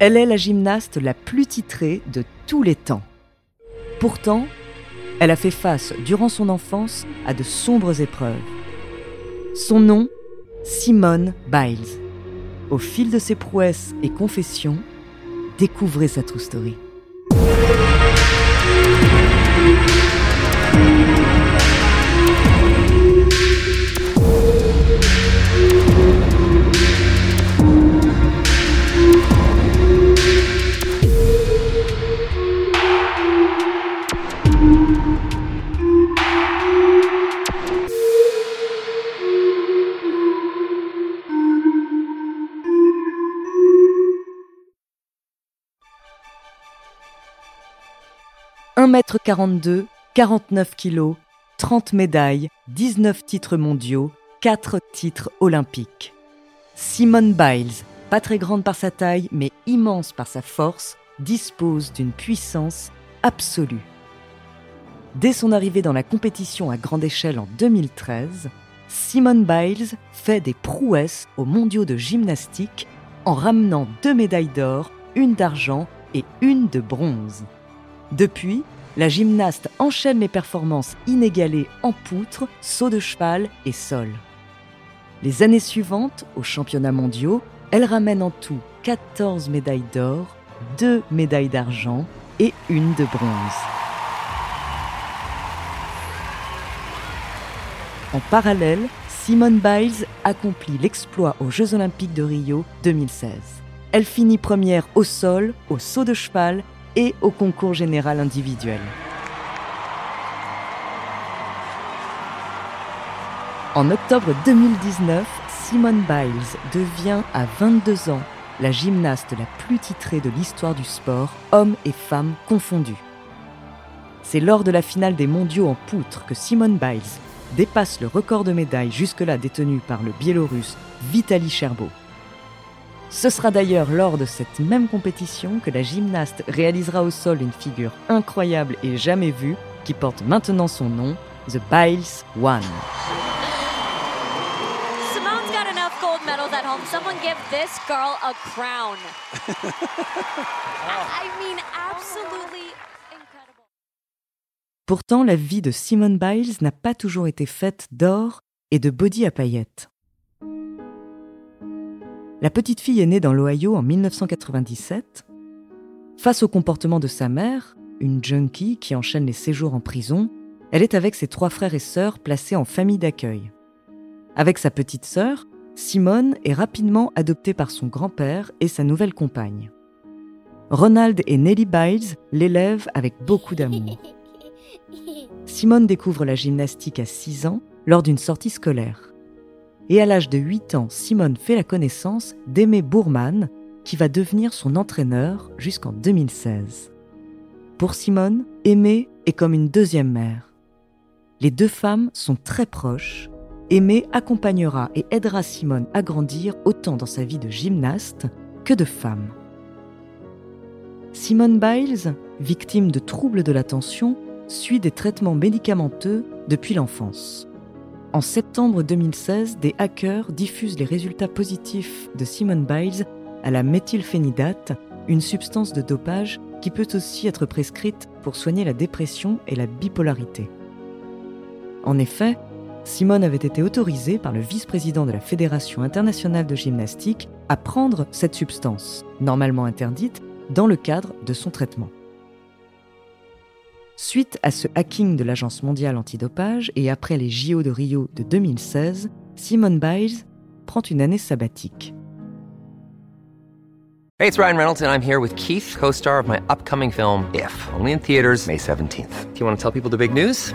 Elle est la gymnaste la plus titrée de tous les temps. Pourtant, elle a fait face durant son enfance à de sombres épreuves. Son nom, Simone Biles. Au fil de ses prouesses et confessions, découvrez sa true story. « 1m42, 49 kg, 30 médailles, 19 titres mondiaux, 4 titres olympiques. Simone Biles, pas très grande par sa taille, mais immense par sa force, dispose d'une puissance absolue. Dès son arrivée dans la compétition à grande échelle en 2013, Simone Biles fait des prouesses aux mondiaux de gymnastique en ramenant deux médailles d'or, une d'argent et une de bronze. Depuis, la gymnaste enchaîne les performances inégalées en poutre, saut de cheval et sol. Les années suivantes, aux championnats mondiaux, elle ramène en tout 14 médailles d'or, 2 médailles d'argent et une de bronze. En parallèle, Simone Biles accomplit l'exploit aux Jeux olympiques de Rio 2016. Elle finit première au sol, au saut de cheval et au concours général individuel. En octobre 2019, Simone Biles devient à 22 ans la gymnaste la plus titrée de l'histoire du sport, hommes et femmes confondus. C'est lors de la finale des mondiaux en poutre que Simone Biles dépasse le record de médailles jusque-là détenu par le Biélorusse Vitaly Cherbo. Ce sera d'ailleurs lors de cette même compétition que la gymnaste réalisera au sol une figure incroyable et jamais vue qui porte maintenant son nom, The Biles One. Simone's got enough gold medals at home. Someone give this girl a crown. I I mean, absolutely incredible. Pourtant, la vie de Simone Biles n'a pas toujours été faite d'or et de body à paillettes. La petite fille est née dans l'Ohio en 1997. Face au comportement de sa mère, une junkie qui enchaîne les séjours en prison, elle est avec ses trois frères et sœurs placés en famille d'accueil. Avec sa petite sœur, Simone est rapidement adoptée par son grand-père et sa nouvelle compagne. Ronald et Nellie Biles l'élèvent avec beaucoup d'amour. Simone découvre la gymnastique à 6 ans lors d'une sortie scolaire. Et à l'âge de 8 ans, Simone fait la connaissance d'Aimé Bourman, qui va devenir son entraîneur jusqu'en 2016. Pour Simone, Aimé est comme une deuxième mère. Les deux femmes sont très proches. Aimé accompagnera et aidera Simone à grandir autant dans sa vie de gymnaste que de femme. Simone Biles, victime de troubles de l'attention, suit des traitements médicamenteux depuis l'enfance. En septembre 2016, des hackers diffusent les résultats positifs de Simone Biles à la méthylphénidate, une substance de dopage qui peut aussi être prescrite pour soigner la dépression et la bipolarité. En effet, Simone avait été autorisée par le vice-président de la Fédération internationale de gymnastique à prendre cette substance, normalement interdite, dans le cadre de son traitement. Suite à ce hacking de l'Agence mondiale antidopage et après les JO de Rio de 2016, Simone Biles prend une année sabbatique. Hey, it's Ryan Reynolds and I'm here with Keith, co-star of my upcoming film If, only in theaters May 17th. Do you want to tell people the big news?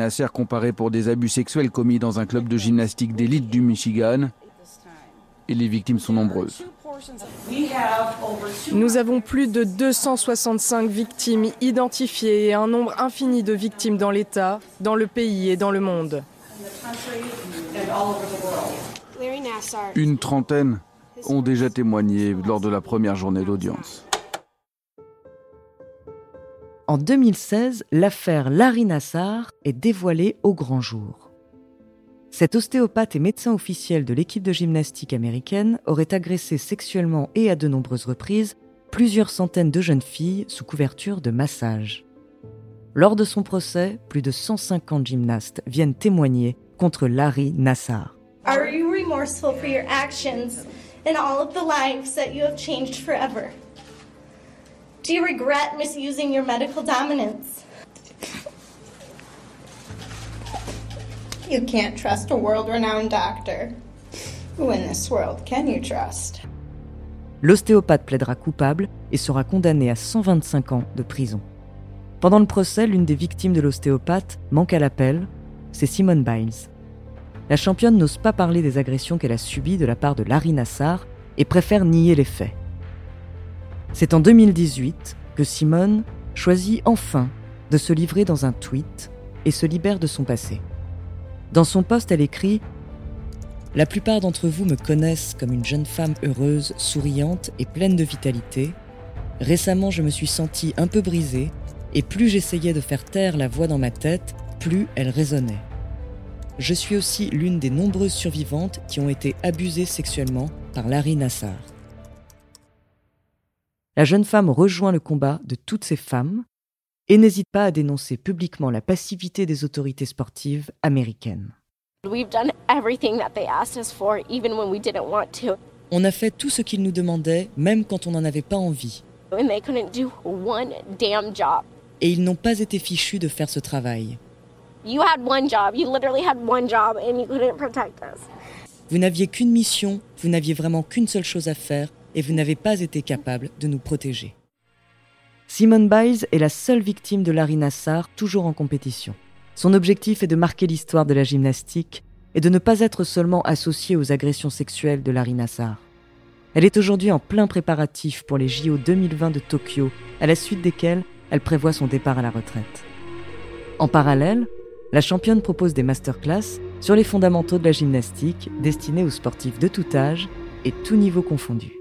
Nasser comparé pour des abus sexuels commis dans un club de gymnastique d'élite du Michigan. Et les victimes sont nombreuses. Nous avons plus de 265 victimes identifiées et un nombre infini de victimes dans l'État, dans le pays et dans le monde. Une trentaine ont déjà témoigné lors de la première journée d'audience. En 2016, l'affaire Larry Nassar est dévoilée au grand jour. Cet ostéopathe et médecin officiel de l'équipe de gymnastique américaine aurait agressé sexuellement et à de nombreuses reprises plusieurs centaines de jeunes filles sous couverture de massage. Lors de son procès, plus de 150 gymnastes viennent témoigner contre Larry Nassar. Are you remorseful for your actions and all of the lives that you have changed forever? Do you regret misusing your medical dominance? You can't trust a world renowned doctor. Who in this world can you trust? L'ostéopathe plaidera coupable et sera condamné à 125 ans de prison. Pendant le procès, l'une des victimes de l'ostéopathe manque à l'appel, c'est Simone Biles. La championne n'ose pas parler des agressions qu'elle a subies de la part de Larry Nassar et préfère nier les faits. C'est en 2018 que Simone choisit enfin de se livrer dans un tweet et se libère de son passé. Dans son post, elle écrit La plupart d'entre vous me connaissent comme une jeune femme heureuse, souriante et pleine de vitalité. Récemment, je me suis sentie un peu brisée, et plus j'essayais de faire taire la voix dans ma tête, plus elle résonnait. Je suis aussi l'une des nombreuses survivantes qui ont été abusées sexuellement par Larry Nassar. La jeune femme rejoint le combat de toutes ces femmes et n'hésite pas à dénoncer publiquement la passivité des autorités sportives américaines. On a fait tout ce qu'ils nous demandaient, même quand on n'en avait pas envie. Et ils n'ont pas été fichus de faire ce travail. Vous n'aviez qu'une mission, vous n'aviez vraiment qu'une seule chose à faire, et vous n'avez pas été capable de nous protéger. Simone Biles est la seule victime de Larry Nassar toujours en compétition. Son objectif est de marquer l'histoire de la gymnastique et de ne pas être seulement associée aux agressions sexuelles de Larry Nassar. Elle est aujourd'hui en plein préparatif pour les JO 2020 de Tokyo, à la suite desquels elle prévoit son départ à la retraite. En parallèle, la championne propose des masterclass sur les fondamentaux de la gymnastique destinés aux sportifs de tout âge et tout niveau confondu.